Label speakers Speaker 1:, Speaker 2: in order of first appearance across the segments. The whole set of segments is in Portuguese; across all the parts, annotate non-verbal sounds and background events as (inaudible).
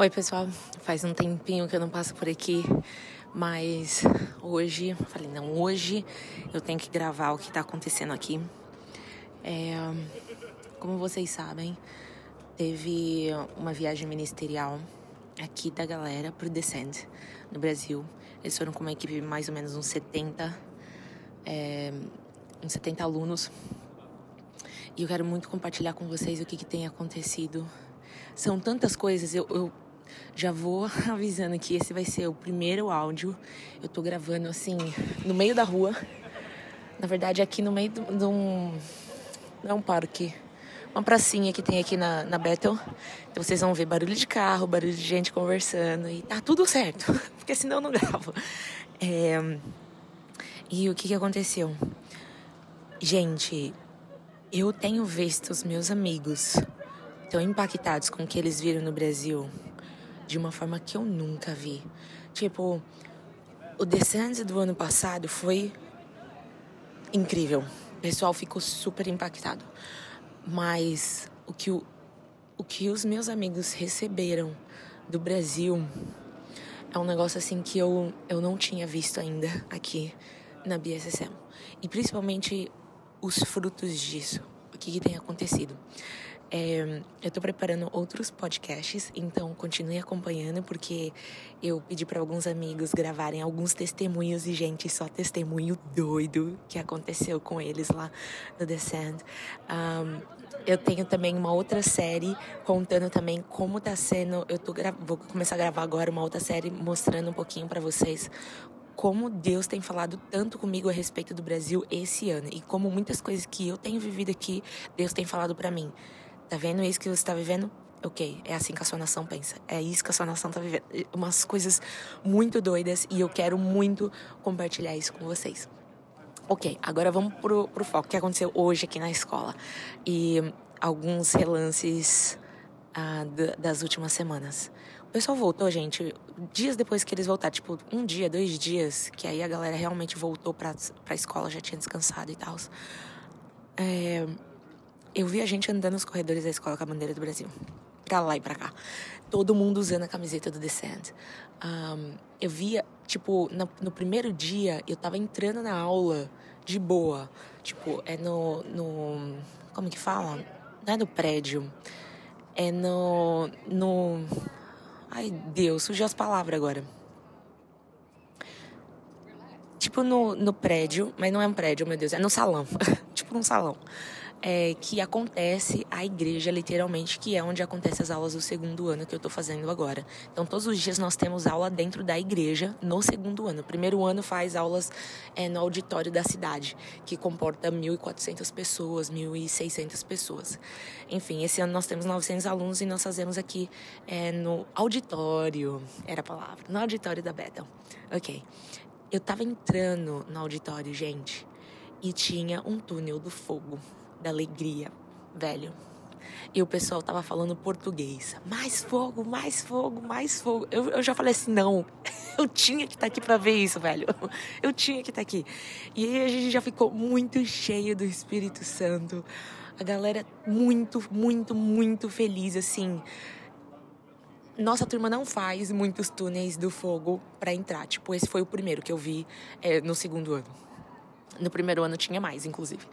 Speaker 1: Oi, pessoal. Faz um tempinho que eu não passo por aqui, mas hoje, falei, não, hoje eu tenho que gravar o que tá acontecendo aqui. É, como vocês sabem, teve uma viagem ministerial aqui da galera pro Descend, no Brasil. Eles foram com uma equipe de mais ou menos uns 70, é, uns 70 alunos. E eu quero muito compartilhar com vocês o que, que tem acontecido. São tantas coisas, eu, eu já vou (laughs) avisando que esse vai ser o primeiro áudio. Eu tô gravando assim, no meio da rua. Na verdade, aqui no meio de um. Não é um parque. Uma pracinha que tem aqui na, na Bethel. Então vocês vão ver barulho de carro, barulho de gente conversando. E tá tudo certo. (laughs) Porque senão eu não gravo. É... E o que, que aconteceu? Gente, eu tenho visto os meus amigos tão impactados com o que eles viram no Brasil de uma forma que eu nunca vi. Tipo, o Descent do ano passado foi incrível. O pessoal ficou super impactado. Mas o que, o, o que os meus amigos receberam do Brasil é um negócio assim que eu, eu não tinha visto ainda aqui na BSSM. E principalmente os frutos disso. O que, que tem acontecido. É, eu estou preparando outros podcasts, então continue acompanhando, porque eu pedi para alguns amigos gravarem alguns testemunhos e, gente, só testemunho doido que aconteceu com eles lá no The Sand. Um, eu tenho também uma outra série contando também como tá sendo. Eu tô vou começar a gravar agora uma outra série mostrando um pouquinho para vocês como Deus tem falado tanto comigo a respeito do Brasil esse ano e como muitas coisas que eu tenho vivido aqui, Deus tem falado para mim. Tá vendo isso que você está vivendo? Ok, é assim que a sua nação pensa. É isso que a sua nação tá vivendo. Umas coisas muito doidas e eu quero muito compartilhar isso com vocês. Ok, agora vamos pro, pro foco. O que aconteceu hoje aqui na escola? E alguns relances ah, das últimas semanas. O pessoal voltou, gente, dias depois que eles voltaram, tipo, um dia, dois dias, que aí a galera realmente voltou pra, pra escola, já tinha descansado e tal. É, eu vi a gente andando nos corredores da escola com a bandeira do Brasil. Pra lá e pra cá. Todo mundo usando a camiseta do Descent. Um, eu via, tipo, no, no, primeiro dia, eu tava entrando na aula de boa. Tipo, é no. no como que fala? Não é no prédio. É no. no ai, Deus, surgiu as palavras agora. Tipo no, no prédio, mas não é um prédio, meu Deus, é no salão. (laughs) tipo num salão é, que acontece a igreja, literalmente, que é onde acontecem as aulas do segundo ano que eu estou fazendo agora. Então, todos os dias nós temos aula dentro da igreja no segundo ano. O primeiro ano faz aulas é, no auditório da cidade, que comporta 1.400 pessoas, 1.600 pessoas. Enfim, esse ano nós temos 900 alunos e nós fazemos aqui é, no auditório, era a palavra, no auditório da Bethel. Ok. Eu tava entrando no auditório, gente, e tinha um túnel do fogo da alegria, velho. E o pessoal tava falando português. Mais fogo, mais fogo, mais fogo. Eu, eu já falei assim, não. (laughs) Eu tinha que estar tá aqui para ver isso, velho. (laughs) Eu tinha que estar tá aqui. E aí a gente já ficou muito cheio do Espírito Santo. A galera muito, muito, muito feliz, assim. Nossa turma não faz muitos túneis do fogo para entrar. Tipo, esse foi o primeiro que eu vi é, no segundo ano. No primeiro ano tinha mais, inclusive.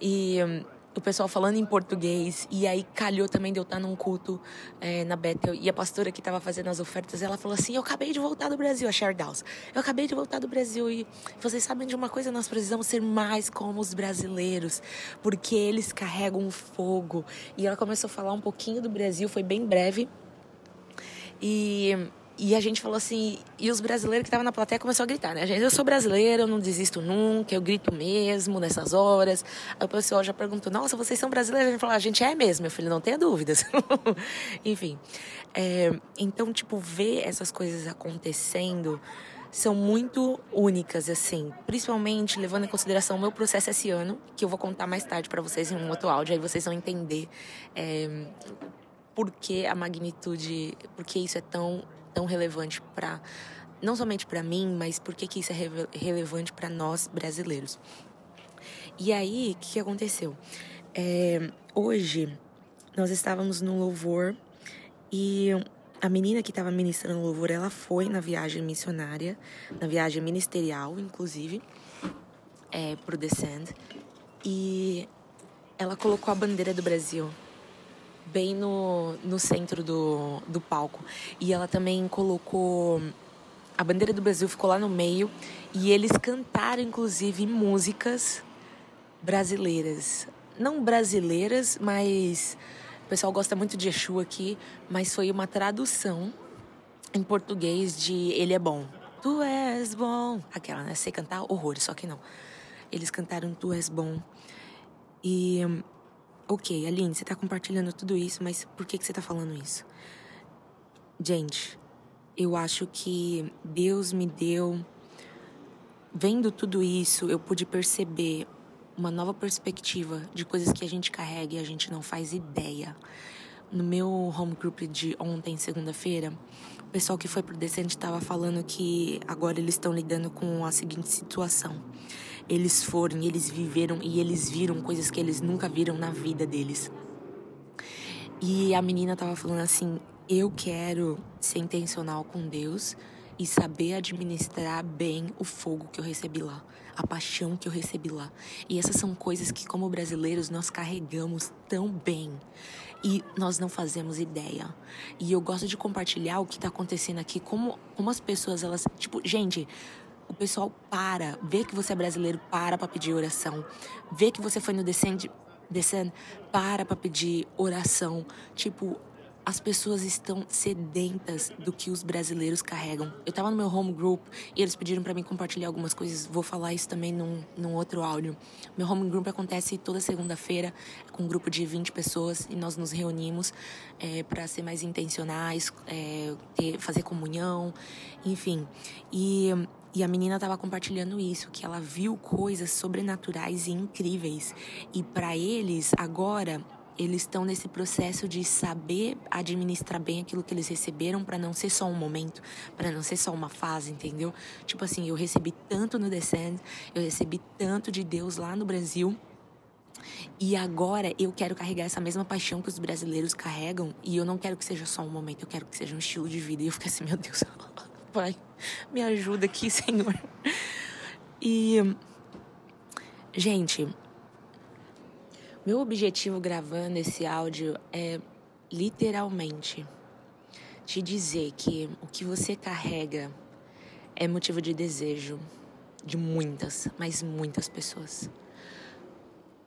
Speaker 1: E um, o pessoal falando em português. E aí calhou também de eu estar num culto é, na Bethel. E a pastora que estava fazendo as ofertas, ela falou assim: Eu acabei de voltar do Brasil, a Cher Dawes. Eu acabei de voltar do Brasil. E vocês sabem de uma coisa: nós precisamos ser mais como os brasileiros, porque eles carregam fogo. E ela começou a falar um pouquinho do Brasil, foi bem breve. E e a gente falou assim, e os brasileiros que estavam na plateia começaram a gritar, né? Gente, eu sou brasileiro, eu não desisto nunca, eu grito mesmo nessas horas. Aí o pessoal já perguntou, nossa, vocês são brasileiros? A gente falou, a gente é mesmo, meu filho, não tenha dúvidas. (laughs) Enfim, é, então, tipo, ver essas coisas acontecendo são muito únicas, assim, principalmente levando em consideração o meu processo esse ano, que eu vou contar mais tarde para vocês em um outro áudio, aí vocês vão entender é, por que a magnitude, por que isso é tão tão relevante para não somente para mim, mas por que isso é re relevante para nós brasileiros. E aí, o que, que, aconteceu? É, hoje nós estávamos no louvor e a menina que estava ministrando louvor, ela foi na viagem missionária, na viagem ministerial, inclusive, é, pro Descend. E ela colocou a bandeira do Brasil bem no, no centro do, do palco. E ela também colocou. A bandeira do Brasil ficou lá no meio. E eles cantaram, inclusive, músicas brasileiras. Não brasileiras, mas. O pessoal gosta muito de Exu aqui, mas foi uma tradução em português de Ele é Bom. Tu és bom. Aquela, né? Sei cantar horrores, só que não. Eles cantaram Tu és bom. E ok, Aline, você tá compartilhando tudo isso, mas por que, que você tá falando isso? Gente, eu acho que Deus me deu. Vendo tudo isso, eu pude perceber uma nova perspectiva de coisas que a gente carrega e a gente não faz ideia. No meu home group de ontem, segunda-feira, o pessoal que foi pro Decente estava falando que agora eles estão lidando com a seguinte situação eles foram eles viveram e eles viram coisas que eles nunca viram na vida deles. E a menina tava falando assim: eu quero ser intencional com Deus e saber administrar bem o fogo que eu recebi lá, a paixão que eu recebi lá. E essas são coisas que, como brasileiros, nós carregamos tão bem e nós não fazemos ideia. E eu gosto de compartilhar o que está acontecendo aqui, como, como as pessoas, elas. Tipo, gente, o pessoal para, vê que você é brasileiro, para para pedir oração. Vê que você foi no Descend, Descend para para pedir oração. Tipo, as pessoas estão sedentas do que os brasileiros carregam. Eu tava no meu home group e eles pediram para mim compartilhar algumas coisas. Vou falar isso também num, num outro áudio. Meu home group acontece toda segunda-feira com um grupo de 20 pessoas e nós nos reunimos é, para ser mais intencionais, é, ter, fazer comunhão, enfim. E e a menina estava compartilhando isso, que ela viu coisas sobrenaturais e incríveis. E para eles, agora, eles estão nesse processo de saber administrar bem aquilo que eles receberam para não ser só um momento, para não ser só uma fase, entendeu? Tipo assim, eu recebi tanto no Descend, eu recebi tanto de Deus lá no Brasil. E agora eu quero carregar essa mesma paixão que os brasileiros carregam e eu não quero que seja só um momento, eu quero que seja um estilo de vida. E eu fiquei assim, meu Deus, (laughs) Pai, me ajuda aqui, (laughs) Senhor. E, gente, meu objetivo gravando esse áudio é literalmente te dizer que o que você carrega é motivo de desejo de muitas, mas muitas pessoas.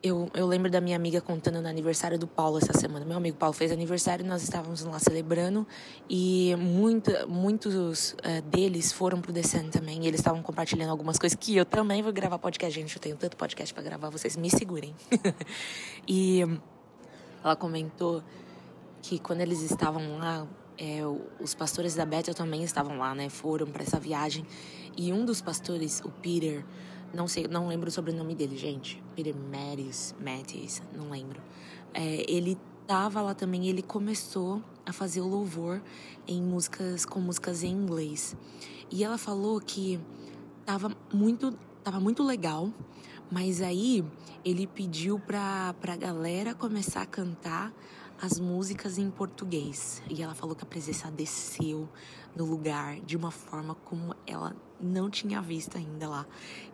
Speaker 1: Eu, eu lembro da minha amiga contando no aniversário do Paulo essa semana. Meu amigo Paulo fez aniversário, nós estávamos lá celebrando e muitos uh, deles foram pro Descent também. E eles estavam compartilhando algumas coisas que eu também vou gravar podcast. Gente, eu tenho tanto podcast para gravar, vocês me segurem. (laughs) e ela comentou que quando eles estavam lá, é, os pastores da Bethel também estavam lá, né? Foram para essa viagem. E um dos pastores, o Peter, não sei, não lembro o sobrenome dele, gente. Peter Mattis, Mattis, não lembro. É, ele tava lá também, ele começou a fazer o louvor em músicas com músicas em inglês. E ela falou que tava muito, tava muito legal, mas aí ele pediu pra, pra galera começar a cantar as músicas em português. E ela falou que a presença desceu no lugar de uma forma como ela não tinha visto ainda lá.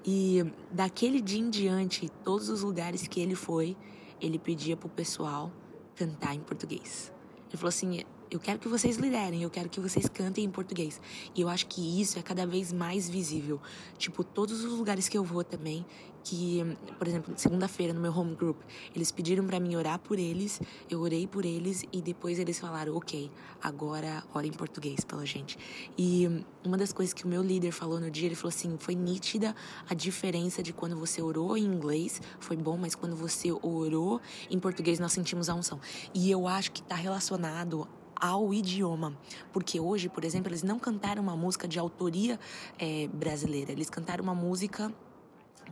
Speaker 1: E daquele dia em diante, todos os lugares que ele foi, ele pedia pro pessoal cantar em português. Ele falou assim: eu quero que vocês liderem, eu quero que vocês cantem em português. E eu acho que isso é cada vez mais visível. Tipo, todos os lugares que eu vou também, que, por exemplo, segunda-feira no meu home group, eles pediram para mim orar por eles, eu orei por eles e depois eles falaram, ok, agora ora em português pela gente. E uma das coisas que o meu líder falou no dia, ele falou assim, foi nítida a diferença de quando você orou em inglês, foi bom, mas quando você orou em português nós sentimos a unção. E eu acho que está relacionado ao idioma. Porque hoje, por exemplo, eles não cantaram uma música de autoria é, brasileira, eles cantaram uma música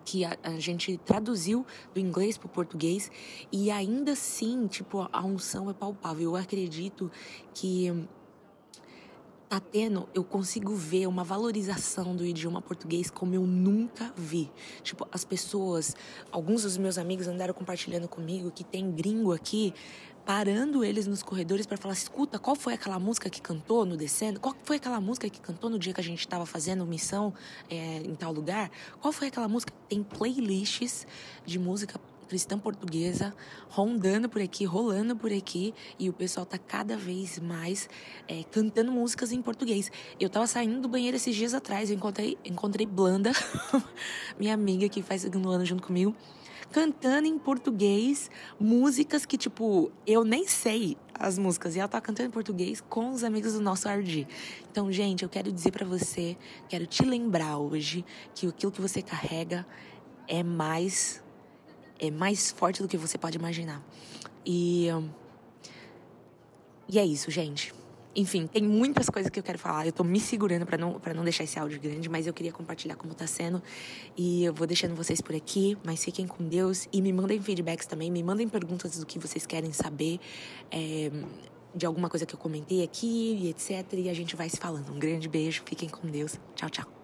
Speaker 1: que a, a, gente traduziu do inglês para o português e ainda assim, tipo, a unção é palpável. Eu acredito que tá tendo, eu consigo ver uma valorização do idioma português como eu nunca vi. Tipo, as pessoas, alguns dos meus amigos andaram compartilhando comigo que tem gringo aqui, parando eles nos corredores para falar: escuta, qual foi aquela música que cantou no descendo? Qual foi aquela música que cantou no dia que a gente estava fazendo missão é, em tal lugar? Qual foi aquela música? Tem playlists de música cristã portuguesa rondando por aqui, rolando por aqui, e o pessoal tá cada vez mais é, cantando músicas em português. Eu tava saindo do banheiro esses dias atrás, eu encontrei, encontrei Blanda, (laughs) minha amiga que faz segundo ano junto comigo, cantando em português músicas que, tipo, eu nem sei as músicas. E ela tá cantando em português com os amigos do nosso RD. Então, gente, eu quero dizer para você, quero te lembrar hoje que aquilo que você carrega é mais é mais forte do que você pode imaginar. E e é isso, gente. Enfim, tem muitas coisas que eu quero falar. Eu tô me segurando para não para não deixar esse áudio grande, mas eu queria compartilhar como tá sendo. E eu vou deixando vocês por aqui, mas fiquem com Deus e me mandem feedbacks também, me mandem perguntas do que vocês querem saber. É, de alguma coisa que eu comentei aqui e etc. E a gente vai se falando. Um grande beijo, fiquem com Deus. Tchau, tchau.